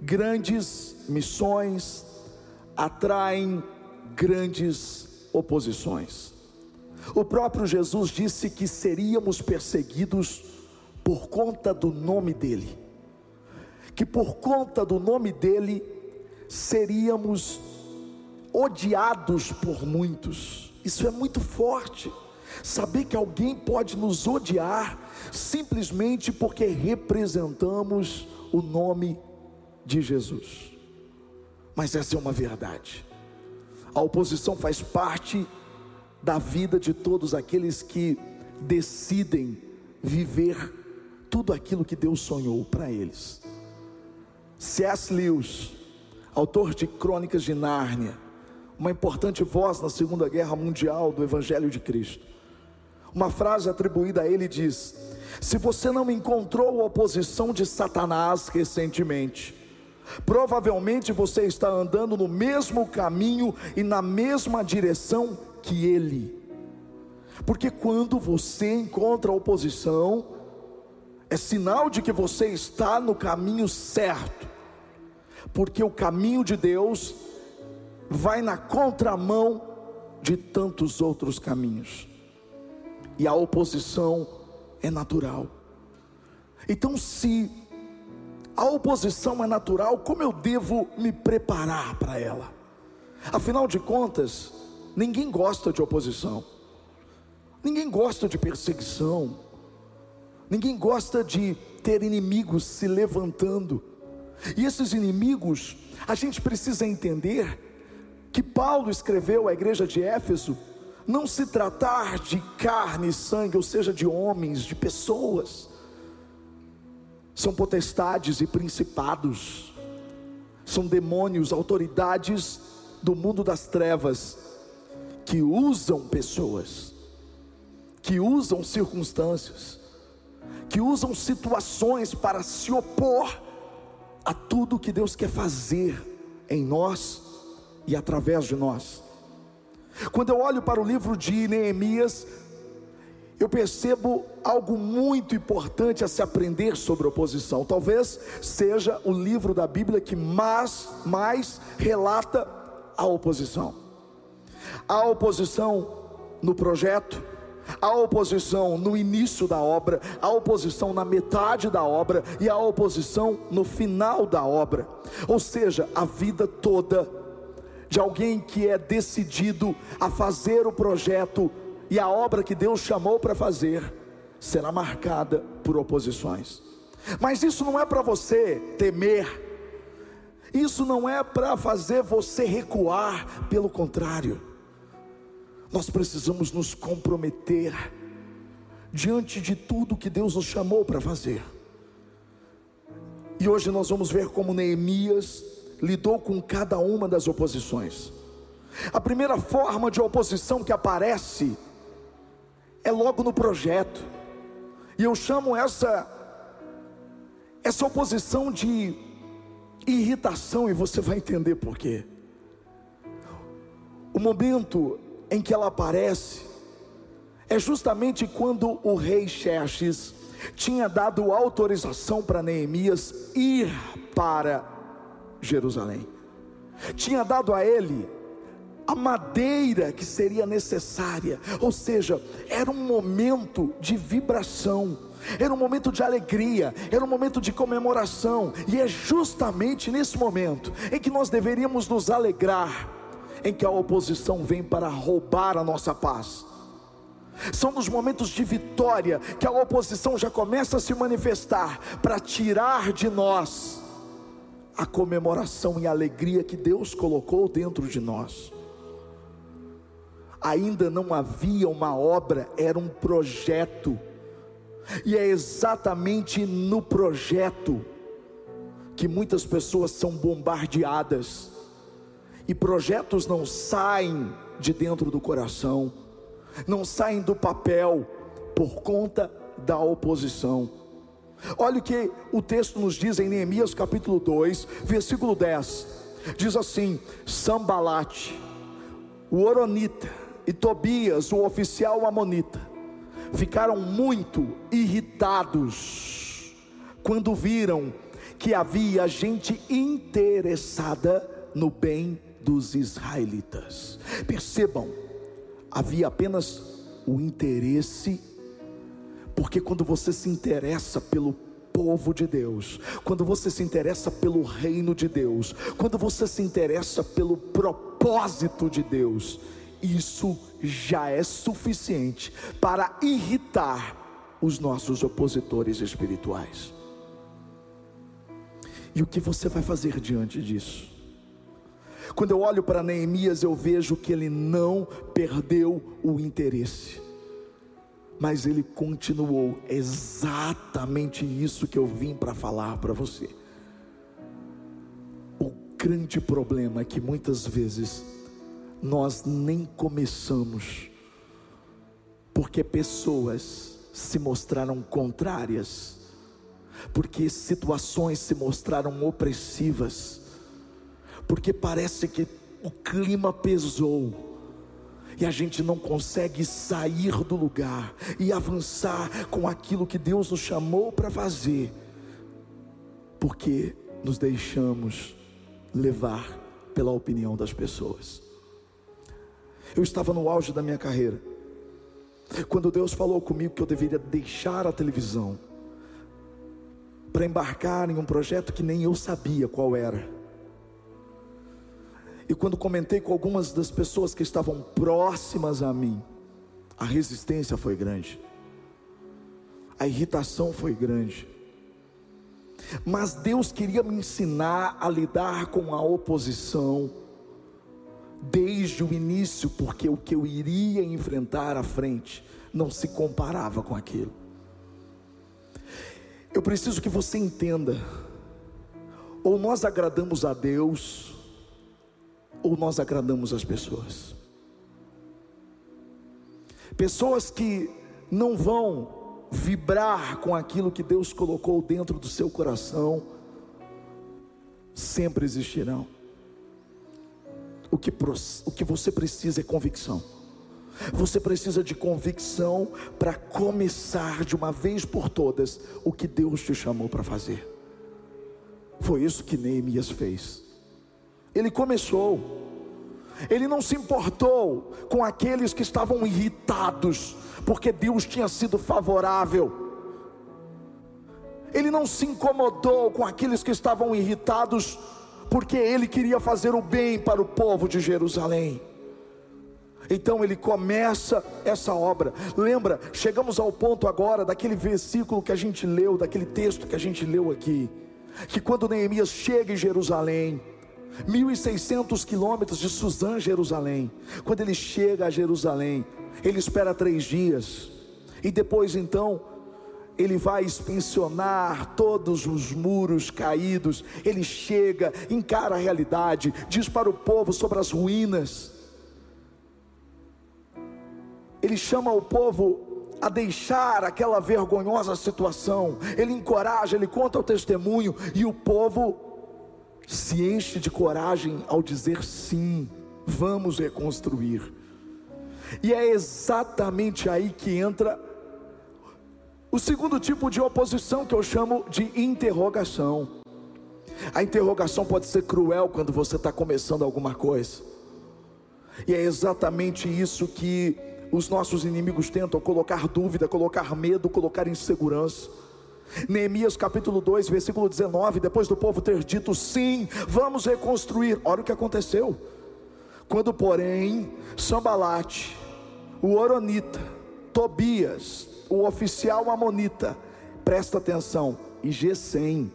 Grandes missões atraem grandes oposições. O próprio Jesus disse que seríamos perseguidos por conta do nome dEle, que por conta do nome dEle seríamos odiados por muitos. Isso é muito forte. Saber que alguém pode nos odiar simplesmente porque representamos o nome de Jesus. Mas essa é uma verdade. A oposição faz parte da vida de todos aqueles que decidem viver tudo aquilo que Deus sonhou para eles. C.S. Lewis, autor de Crônicas de Nárnia, uma importante voz na Segunda Guerra Mundial do Evangelho de Cristo. Uma frase atribuída a ele diz: Se você não encontrou a oposição de Satanás recentemente, provavelmente você está andando no mesmo caminho e na mesma direção que ele. Porque quando você encontra oposição, é sinal de que você está no caminho certo, porque o caminho de Deus vai na contramão de tantos outros caminhos, e a oposição é natural. Então, se a oposição é natural, como eu devo me preparar para ela? Afinal de contas, ninguém gosta de oposição, ninguém gosta de perseguição, ninguém gosta de ter inimigos se levantando, e esses inimigos, a gente precisa entender que Paulo escreveu à igreja de Éfeso, não se tratar de carne e sangue, ou seja, de homens, de pessoas, são potestades e principados, são demônios, autoridades do mundo das trevas, que usam pessoas, que usam circunstâncias, que usam situações para se opor a tudo que Deus quer fazer em nós e através de nós. Quando eu olho para o livro de Neemias, eu percebo algo muito importante a se aprender sobre oposição. Talvez seja o livro da Bíblia que mais, mais relata a oposição. A oposição no projeto, a oposição no início da obra, a oposição na metade da obra e a oposição no final da obra. Ou seja, a vida toda de alguém que é decidido a fazer o projeto e a obra que Deus chamou para fazer será marcada por oposições. Mas isso não é para você temer, isso não é para fazer você recuar, pelo contrário, nós precisamos nos comprometer diante de tudo que Deus nos chamou para fazer. E hoje nós vamos ver como Neemias lidou com cada uma das oposições. A primeira forma de oposição que aparece é logo no projeto. E eu chamo essa essa oposição de irritação e você vai entender por quê. O momento em que ela aparece é justamente quando o rei Xerxes tinha dado autorização para Neemias ir para Jerusalém. Tinha dado a ele a madeira que seria necessária, ou seja, era um momento de vibração, era um momento de alegria, era um momento de comemoração, e é justamente nesse momento em que nós deveríamos nos alegrar, em que a oposição vem para roubar a nossa paz. São nos momentos de vitória que a oposição já começa a se manifestar para tirar de nós a comemoração e a alegria que Deus colocou dentro de nós ainda não havia uma obra, era um projeto. E é exatamente no projeto que muitas pessoas são bombardeadas. E projetos não saem de dentro do coração, não saem do papel por conta da oposição. Olha o que o texto nos diz em Neemias capítulo 2, versículo 10. Diz assim: Sambalate, o Oronita, e Tobias, o oficial amonita, ficaram muito irritados quando viram que havia gente interessada no bem dos israelitas. Percebam, havia apenas o interesse, porque quando você se interessa pelo povo de Deus, quando você se interessa pelo reino de Deus, quando você se interessa pelo propósito de Deus, isso já é suficiente para irritar os nossos opositores espirituais. E o que você vai fazer diante disso? Quando eu olho para Neemias, eu vejo que ele não perdeu o interesse, mas ele continuou exatamente isso que eu vim para falar para você. O grande problema é que muitas vezes nós nem começamos, porque pessoas se mostraram contrárias, porque situações se mostraram opressivas, porque parece que o clima pesou e a gente não consegue sair do lugar e avançar com aquilo que Deus nos chamou para fazer, porque nos deixamos levar pela opinião das pessoas. Eu estava no auge da minha carreira, quando Deus falou comigo que eu deveria deixar a televisão para embarcar em um projeto que nem eu sabia qual era. E quando comentei com algumas das pessoas que estavam próximas a mim, a resistência foi grande, a irritação foi grande. Mas Deus queria me ensinar a lidar com a oposição desde o início, porque o que eu iria enfrentar à frente não se comparava com aquilo. Eu preciso que você entenda: ou nós agradamos a Deus, ou nós agradamos as pessoas. Pessoas que não vão vibrar com aquilo que Deus colocou dentro do seu coração, sempre existirão. O que, o que você precisa é convicção. Você precisa de convicção para começar de uma vez por todas o que Deus te chamou para fazer. Foi isso que Neemias fez. Ele começou, ele não se importou com aqueles que estavam irritados, porque Deus tinha sido favorável. Ele não se incomodou com aqueles que estavam irritados, porque ele queria fazer o bem para o povo de Jerusalém. Então ele começa essa obra. Lembra, chegamos ao ponto agora daquele versículo que a gente leu, daquele texto que a gente leu aqui, que quando Neemias chega em Jerusalém, 1.600 quilômetros de Suzã, Jerusalém. Quando ele chega a Jerusalém, ele espera três dias, e depois então, ele vai inspecionar todos os muros caídos. Ele chega, encara a realidade, diz para o povo sobre as ruínas. Ele chama o povo a deixar aquela vergonhosa situação. Ele encoraja, ele conta o testemunho e o povo se enche de coragem ao dizer sim, vamos reconstruir. E é exatamente aí que entra o segundo tipo de oposição que eu chamo de interrogação. A interrogação pode ser cruel quando você está começando alguma coisa, e é exatamente isso que os nossos inimigos tentam: colocar dúvida, colocar medo, colocar insegurança. Neemias capítulo 2, versículo 19, depois do povo ter dito sim, vamos reconstruir. Olha o que aconteceu. Quando, porém, Sambalate, o Oronita, Tobias, o oficial Amonita, presta atenção, e Gesem,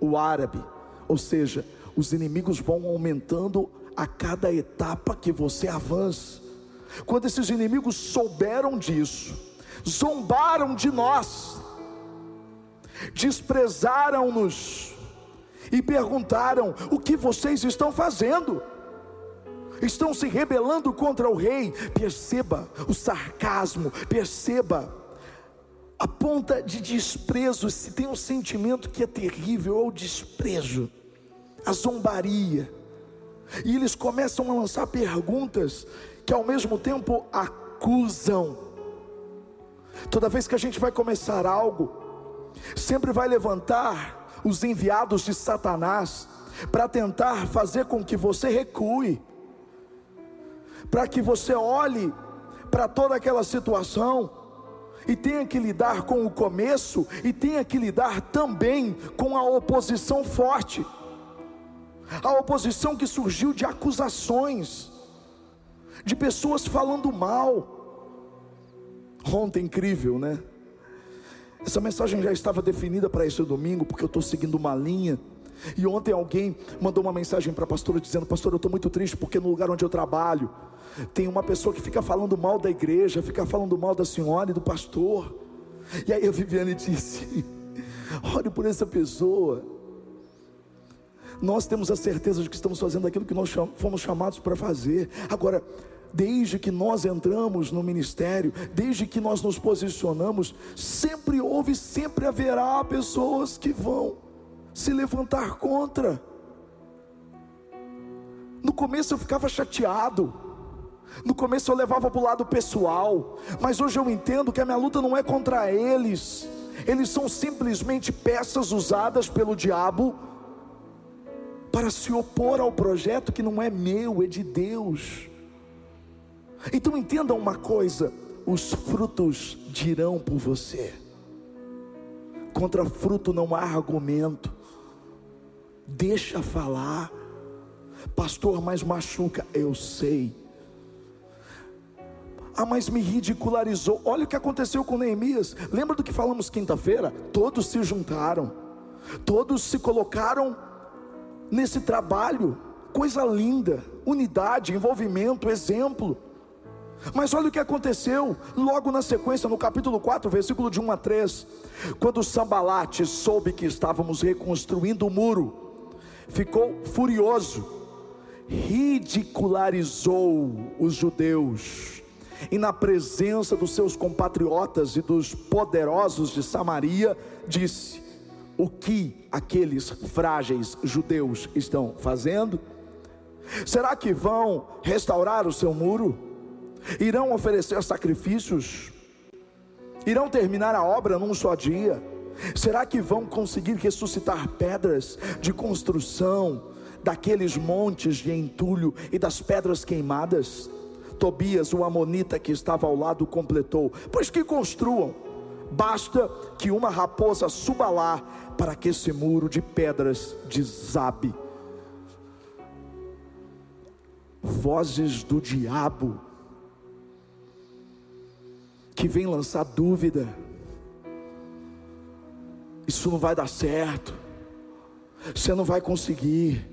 o árabe, ou seja, os inimigos vão aumentando a cada etapa que você avança. Quando esses inimigos souberam disso, zombaram de nós, desprezaram-nos e perguntaram: O que vocês estão fazendo? Estão se rebelando contra o rei. Perceba o sarcasmo, perceba a ponta de desprezo. Se tem um sentimento que é terrível, é o desprezo, a zombaria. E eles começam a lançar perguntas que ao mesmo tempo acusam. Toda vez que a gente vai começar algo, sempre vai levantar os enviados de Satanás para tentar fazer com que você recue, para que você olhe para toda aquela situação e tenha que lidar com o começo e tenha que lidar também com a oposição forte. A oposição que surgiu de acusações, de pessoas falando mal. Ontem incrível, né? Essa mensagem já estava definida para esse domingo, porque eu estou seguindo uma linha. E ontem alguém mandou uma mensagem para a pastora dizendo: Pastor, eu estou muito triste porque no lugar onde eu trabalho tem uma pessoa que fica falando mal da igreja, fica falando mal da senhora e do pastor. E aí a Viviane disse: Ore por essa pessoa. Nós temos a certeza de que estamos fazendo aquilo que nós fomos chamados para fazer. Agora, desde que nós entramos no ministério, desde que nós nos posicionamos, sempre houve, sempre haverá pessoas que vão se levantar contra. No começo eu ficava chateado, no começo eu levava para o lado pessoal, mas hoje eu entendo que a minha luta não é contra eles, eles são simplesmente peças usadas pelo diabo para se opor ao projeto que não é meu, é de Deus. Então entenda uma coisa: os frutos dirão por você. Contra fruto não há argumento. Deixa falar. Pastor, mas machuca, eu sei. Ah, mas me ridicularizou. Olha o que aconteceu com Neemias. Lembra do que falamos quinta-feira? Todos se juntaram, todos se colocaram nesse trabalho. Coisa linda, unidade, envolvimento, exemplo. Mas olha o que aconteceu logo na sequência, no capítulo 4, versículo de 1 a 3. Quando Sambalate soube que estávamos reconstruindo o muro, ficou furioso, ridicularizou os judeus, e na presença dos seus compatriotas e dos poderosos de Samaria, disse: O que aqueles frágeis judeus estão fazendo? Será que vão restaurar o seu muro? irão oferecer sacrifícios, irão terminar a obra num só dia. Será que vão conseguir ressuscitar pedras de construção daqueles montes de entulho e das pedras queimadas? Tobias, o amonita que estava ao lado, completou: Pois que construam, basta que uma raposa suba lá para que esse muro de pedras desabe. Vozes do diabo que vem lançar dúvida. Isso não vai dar certo. Você não vai conseguir.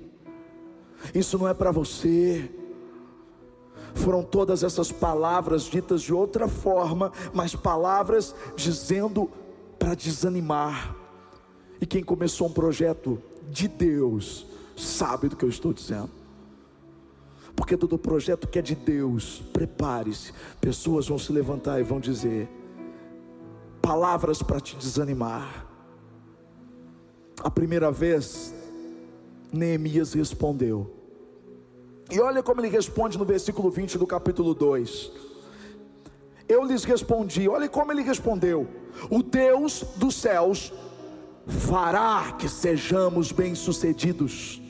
Isso não é para você. Foram todas essas palavras ditas de outra forma, mas palavras dizendo para desanimar. E quem começou um projeto de Deus sabe do que eu estou dizendo porque todo projeto que é de Deus, prepare-se, pessoas vão se levantar e vão dizer palavras para te desanimar. A primeira vez, Neemias respondeu, e olha como ele responde no versículo 20 do capítulo 2. Eu lhes respondi, olha como ele respondeu: O Deus dos céus fará que sejamos bem-sucedidos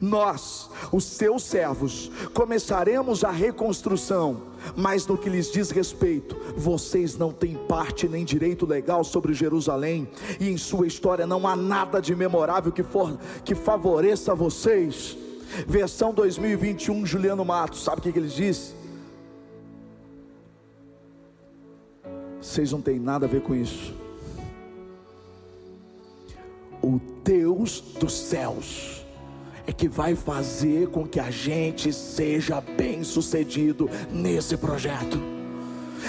nós, os seus servos, começaremos a reconstrução, mas no que lhes diz respeito, vocês não têm parte nem direito legal sobre Jerusalém, e em sua história não há nada de memorável que, for, que favoreça vocês. Versão 2021, Juliano Matos, sabe o que, que ele diz? Vocês não têm nada a ver com isso. O Deus dos céus é que vai fazer com que a gente seja bem sucedido nesse projeto.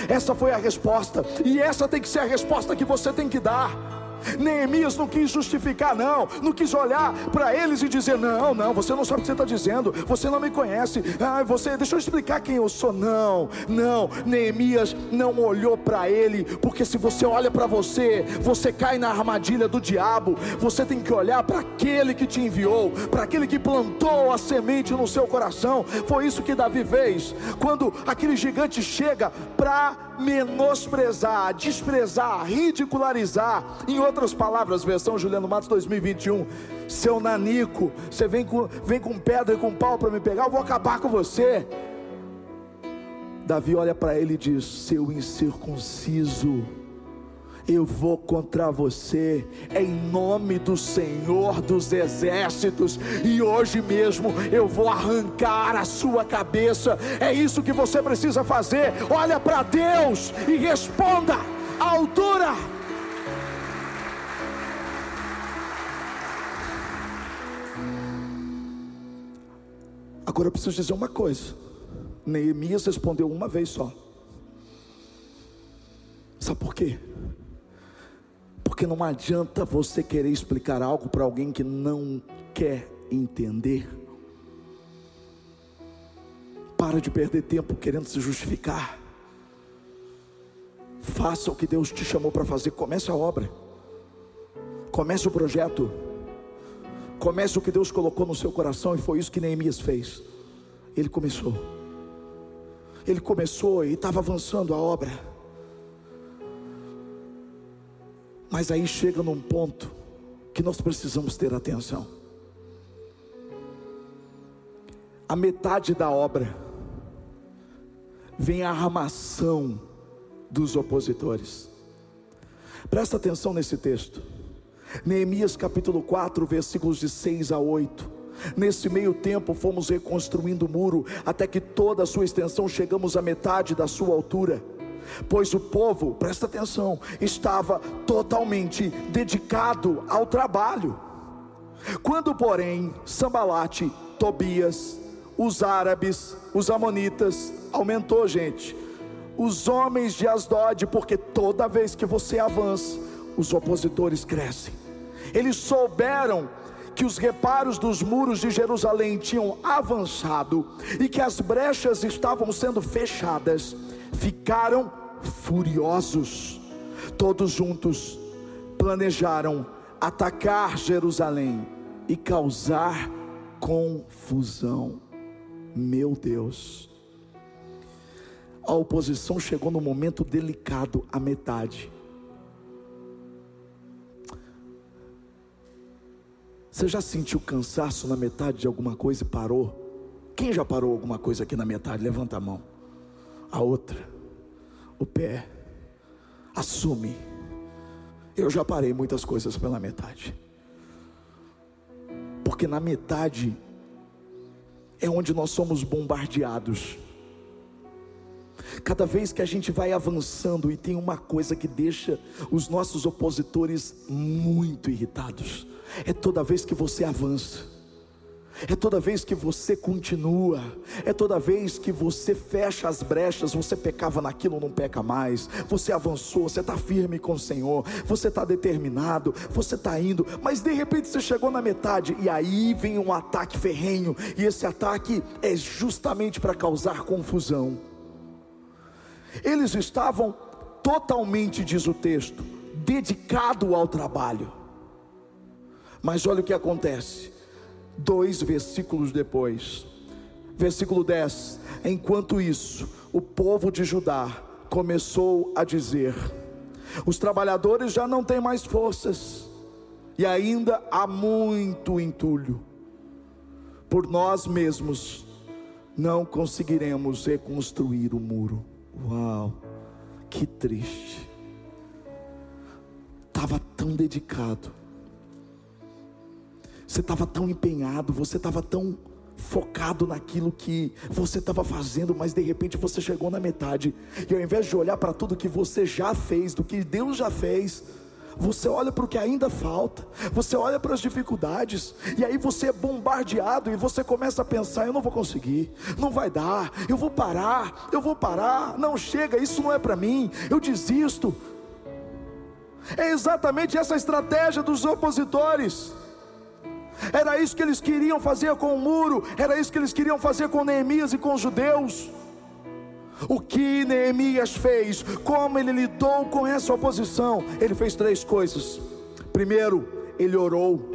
Essa foi a resposta, e essa tem que ser a resposta que você tem que dar. Neemias não quis justificar, não, não quis olhar para eles e dizer: Não, não, você não sabe o que você está dizendo, você não me conhece, ah, você, deixa eu explicar quem eu sou. Não, não, Neemias não olhou para ele, porque se você olha para você, você cai na armadilha do diabo. Você tem que olhar para aquele que te enviou, para aquele que plantou a semente no seu coração. Foi isso que Davi fez, quando aquele gigante chega para menosprezar, desprezar, ridicularizar, em outras palavras, versão Juliano Matos 2021, seu nanico, você vem com, vem com pedra e com pau para me pegar, eu vou acabar com você. Davi olha para ele e diz: Seu incircunciso, eu vou contra você, em nome do Senhor dos Exércitos, e hoje mesmo eu vou arrancar a sua cabeça. É isso que você precisa fazer. Olha para Deus e responda à altura. Agora eu preciso dizer uma coisa. Neemias respondeu uma vez só. Sabe por quê? Porque não adianta você querer explicar algo para alguém que não quer entender. Para de perder tempo querendo se justificar. Faça o que Deus te chamou para fazer. Comece a obra. Comece o projeto. Comece o que Deus colocou no seu coração. E foi isso que Neemias fez. Ele começou. Ele começou e estava avançando a obra. Mas aí chega num ponto que nós precisamos ter atenção. A metade da obra vem a armação dos opositores. Presta atenção nesse texto. Neemias capítulo 4, versículos de 6 a 8. Nesse meio tempo fomos reconstruindo o muro até que toda a sua extensão chegamos à metade da sua altura pois o povo, presta atenção, estava totalmente dedicado ao trabalho. Quando, porém, Sambalate, Tobias, os árabes, os amonitas, aumentou, gente, os homens de Asdod, porque toda vez que você avança, os opositores crescem. Eles souberam que os reparos dos muros de Jerusalém tinham avançado e que as brechas estavam sendo fechadas, ficaram furiosos, todos juntos planejaram atacar Jerusalém e causar confusão. Meu Deus, a oposição chegou no momento delicado, a metade. Você já sentiu cansaço na metade de alguma coisa e parou? Quem já parou alguma coisa aqui na metade? Levanta a mão. A outra o pé, assume. Eu já parei muitas coisas pela metade, porque na metade é onde nós somos bombardeados. Cada vez que a gente vai avançando, e tem uma coisa que deixa os nossos opositores muito irritados, é toda vez que você avança. É toda vez que você continua, é toda vez que você fecha as brechas, você pecava naquilo, não peca mais, você avançou, você está firme com o Senhor, você está determinado, você está indo, mas de repente você chegou na metade, e aí vem um ataque ferrenho, e esse ataque é justamente para causar confusão. Eles estavam totalmente, diz o texto, dedicado ao trabalho, mas olha o que acontece dois versículos depois. Versículo 10: Enquanto isso, o povo de Judá começou a dizer: Os trabalhadores já não têm mais forças, e ainda há muito entulho. Por nós mesmos não conseguiremos reconstruir o muro. Uau, que triste. Estava tão dedicado você estava tão empenhado, você estava tão focado naquilo que você estava fazendo, mas de repente você chegou na metade, e ao invés de olhar para tudo que você já fez, do que Deus já fez, você olha para o que ainda falta, você olha para as dificuldades, e aí você é bombardeado e você começa a pensar: eu não vou conseguir, não vai dar, eu vou parar, eu vou parar, não chega, isso não é para mim, eu desisto. É exatamente essa estratégia dos opositores. Era isso que eles queriam fazer com o muro, era isso que eles queriam fazer com Neemias e com os judeus. O que Neemias fez, como ele lidou com essa oposição, ele fez três coisas. Primeiro, ele orou.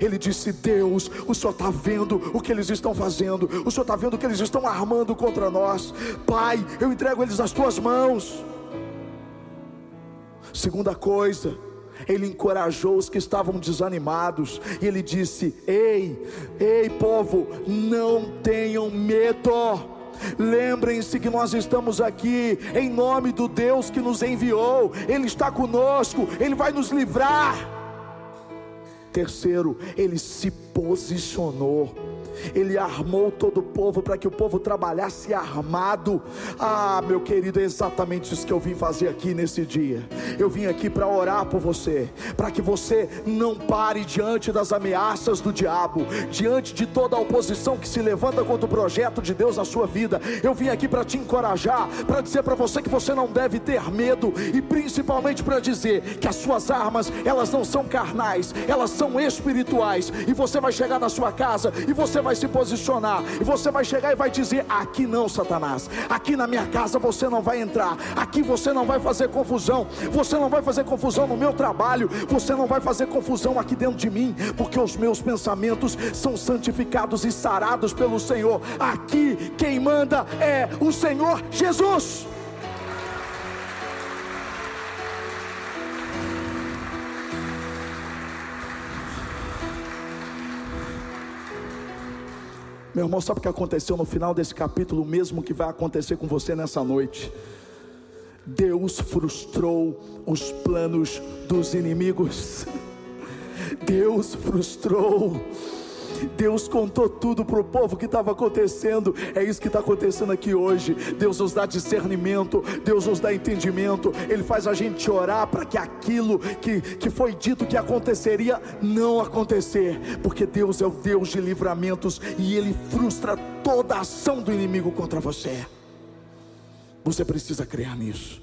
Ele disse: Deus, o Senhor está vendo o que eles estão fazendo, o Senhor está vendo o que eles estão armando contra nós. Pai, eu entrego eles nas tuas mãos. Segunda coisa, ele encorajou os que estavam desanimados, e ele disse: Ei, ei, povo, não tenham medo. Lembrem-se que nós estamos aqui em nome do Deus que nos enviou, Ele está conosco, Ele vai nos livrar. Terceiro, ele se posicionou ele armou todo o povo para que o povo trabalhasse armado. Ah, meu querido, é exatamente isso que eu vim fazer aqui nesse dia. Eu vim aqui para orar por você, para que você não pare diante das ameaças do diabo, diante de toda a oposição que se levanta contra o projeto de Deus na sua vida. Eu vim aqui para te encorajar, para dizer para você que você não deve ter medo e principalmente para dizer que as suas armas, elas não são carnais, elas são espirituais. E você vai chegar na sua casa e você vai se posicionar, e você vai chegar e vai dizer: Aqui não, Satanás, aqui na minha casa você não vai entrar, aqui você não vai fazer confusão, você não vai fazer confusão no meu trabalho, você não vai fazer confusão aqui dentro de mim, porque os meus pensamentos são santificados e sarados pelo Senhor. Aqui quem manda é o Senhor Jesus. Meu irmão, sabe o que aconteceu no final desse capítulo, mesmo que vai acontecer com você nessa noite? Deus frustrou os planos dos inimigos. Deus frustrou Deus contou tudo para o povo que estava acontecendo. É isso que está acontecendo aqui hoje. Deus nos dá discernimento, Deus nos dá entendimento. Ele faz a gente orar para que aquilo que, que foi dito que aconteceria não acontecer, porque Deus é o Deus de livramentos e Ele frustra toda a ação do inimigo contra você. Você precisa crer nisso.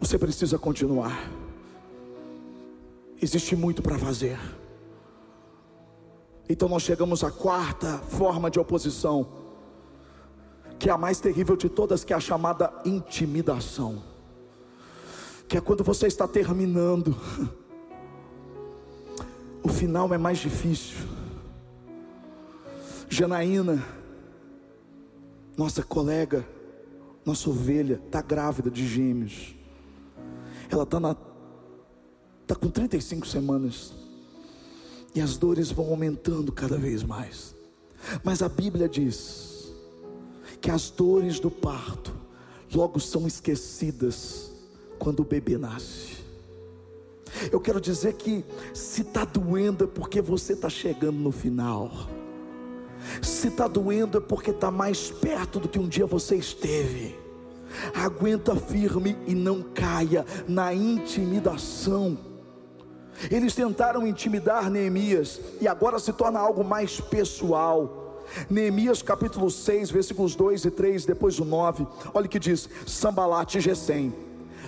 Você precisa continuar. Existe muito para fazer. Então nós chegamos à quarta forma de oposição, que é a mais terrível de todas, que é a chamada intimidação. Que é quando você está terminando. O final é mais difícil. Janaína, nossa colega, nossa ovelha, está grávida de gêmeos. Ela está na. Está com 35 semanas. E as dores vão aumentando cada vez mais. Mas a Bíblia diz que as dores do parto logo são esquecidas quando o bebê nasce. Eu quero dizer que se está doendo é porque você está chegando no final. Se está doendo é porque está mais perto do que um dia você esteve. Aguenta firme e não caia na intimidação eles tentaram intimidar Neemias e agora se torna algo mais pessoal. Neemias capítulo 6, versículos 2 e 3, depois o 9. Olha o que diz: Sambalat e Gesem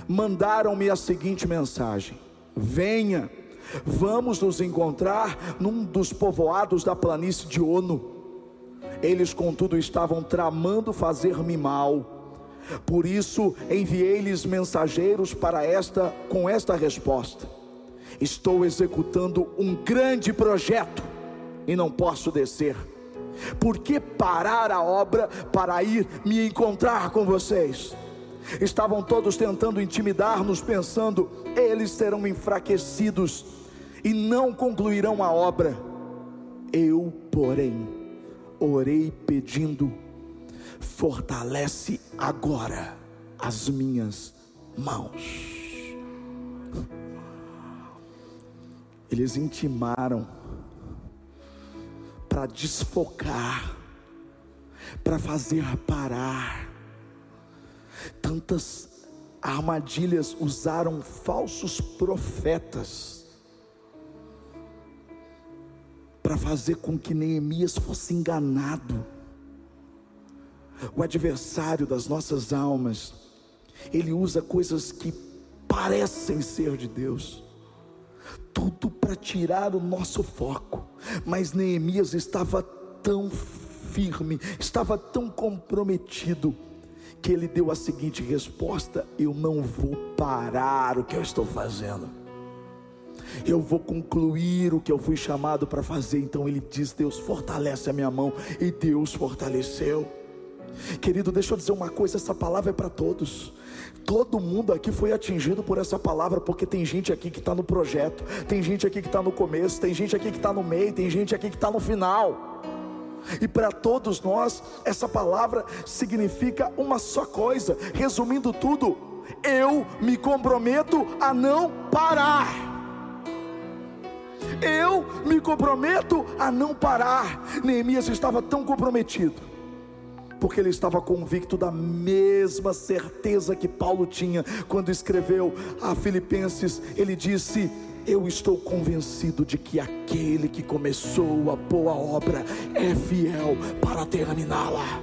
mandaram-me a seguinte mensagem: Venha, vamos nos encontrar num dos povoados da planície de Ono. Eles, contudo, estavam tramando fazer-me mal. Por isso enviei-lhes mensageiros para esta com esta resposta: Estou executando um grande projeto e não posso descer. Por que parar a obra para ir me encontrar com vocês? Estavam todos tentando intimidar-nos, pensando, eles serão enfraquecidos e não concluirão a obra. Eu, porém, orei pedindo, fortalece agora as minhas mãos. Eles intimaram para desfocar, para fazer parar. Tantas armadilhas usaram falsos profetas para fazer com que Neemias fosse enganado. O adversário das nossas almas, ele usa coisas que parecem ser de Deus tudo para tirar o nosso foco. Mas Neemias estava tão firme, estava tão comprometido, que ele deu a seguinte resposta: Eu não vou parar o que eu estou fazendo. Eu vou concluir o que eu fui chamado para fazer. Então ele diz: Deus fortalece a minha mão. E Deus fortaleceu. Querido, deixa eu dizer uma coisa: essa palavra é para todos. Todo mundo aqui foi atingido por essa palavra, porque tem gente aqui que está no projeto, tem gente aqui que está no começo, tem gente aqui que está no meio, tem gente aqui que está no final. E para todos nós, essa palavra significa uma só coisa, resumindo tudo, eu me comprometo a não parar. Eu me comprometo a não parar. Neemias estava tão comprometido porque ele estava convicto da mesma certeza que Paulo tinha quando escreveu a Filipenses. Ele disse: Eu estou convencido de que aquele que começou a boa obra é fiel para terminá-la.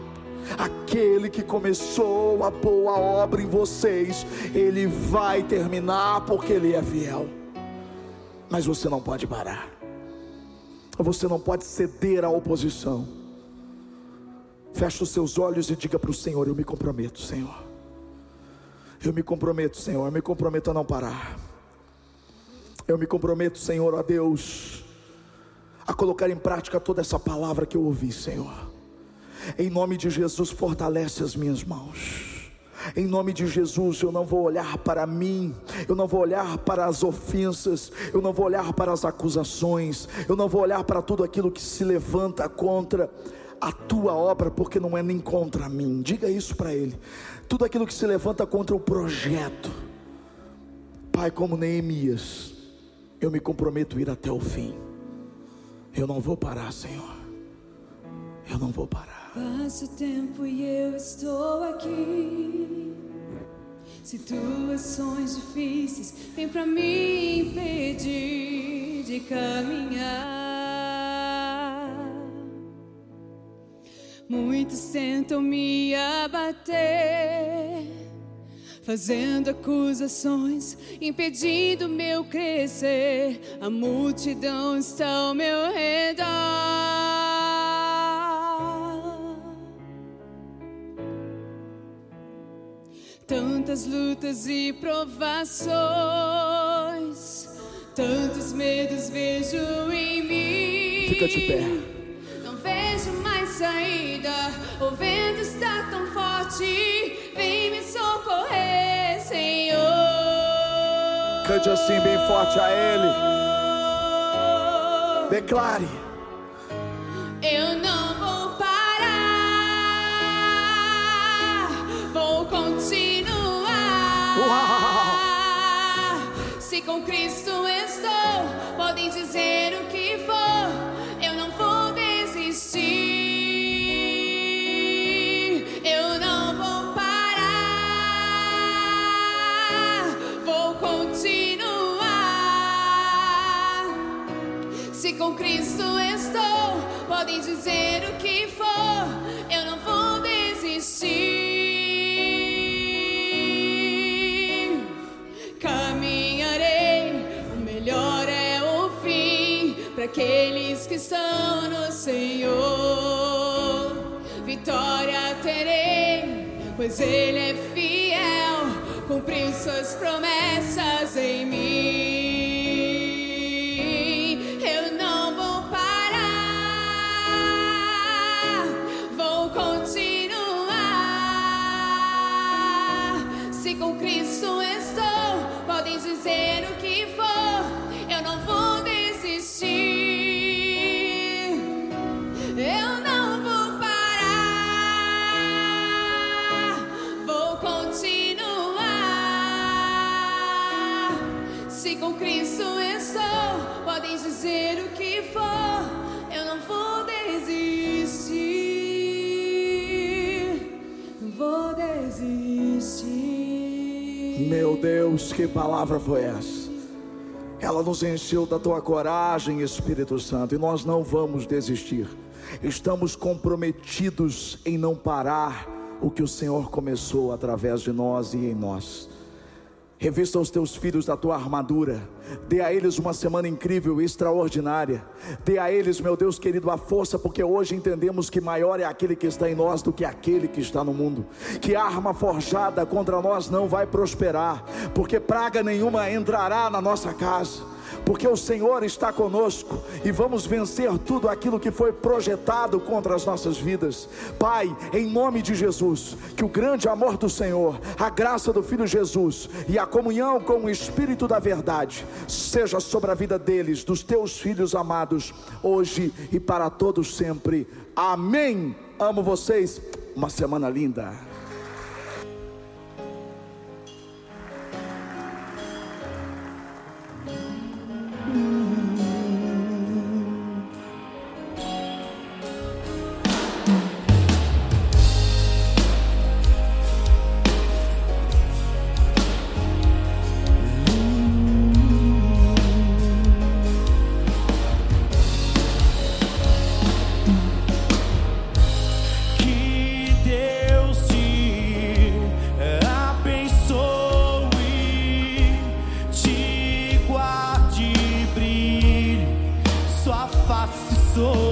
Aquele que começou a boa obra em vocês, ele vai terminar porque ele é fiel. Mas você não pode parar. Você não pode ceder à oposição Feche os seus olhos e diga para o Senhor: Eu me comprometo, Senhor. Eu me comprometo, Senhor. Eu me comprometo a não parar. Eu me comprometo, Senhor, a Deus, a colocar em prática toda essa palavra que eu ouvi, Senhor. Em nome de Jesus, fortalece as minhas mãos. Em nome de Jesus, eu não vou olhar para mim, eu não vou olhar para as ofensas, eu não vou olhar para as acusações, eu não vou olhar para tudo aquilo que se levanta contra a tua obra, porque não é nem contra mim. Diga isso para ele. Tudo aquilo que se levanta contra o projeto, Pai, como Neemias, eu me comprometo a ir até o fim. Eu não vou parar, Senhor. Eu não vou parar. Passa o tempo e eu estou aqui. Situações difíceis vêm para me impedir de caminhar. Muitos tentam me abater, fazendo acusações, impedindo meu crescer. A multidão está ao meu redor. Tantas lutas e provações, tantos medos vejo em mim. Fica de pé saída. O vento está tão forte, vem me socorrer, Senhor. Cante assim bem forte a Ele. Declare. Eu não vou parar, vou continuar. Uau. Se com Cristo estou, podem dizer o que dizer o que for, eu não vou desistir. Caminharei, o melhor é o fim para aqueles que estão no Senhor. Vitória terei, pois Ele é fiel, cumpriu suas promessas Meu Deus, que palavra foi essa? Ela nos encheu da tua coragem, Espírito Santo, e nós não vamos desistir estamos comprometidos em não parar o que o Senhor começou através de nós e em nós. Revista os teus filhos da tua armadura, dê a eles uma semana incrível, extraordinária. Dê a eles, meu Deus querido, a força, porque hoje entendemos que maior é aquele que está em nós do que aquele que está no mundo. Que arma forjada contra nós não vai prosperar, porque praga nenhuma entrará na nossa casa porque o Senhor está conosco e vamos vencer tudo aquilo que foi projetado contra as nossas vidas. Pai, em nome de Jesus, que o grande amor do Senhor, a graça do Filho Jesus e a comunhão com o Espírito da Verdade seja sobre a vida deles, dos teus filhos amados, hoje e para todos sempre. Amém. Amo vocês. Uma semana linda. Seus filhos,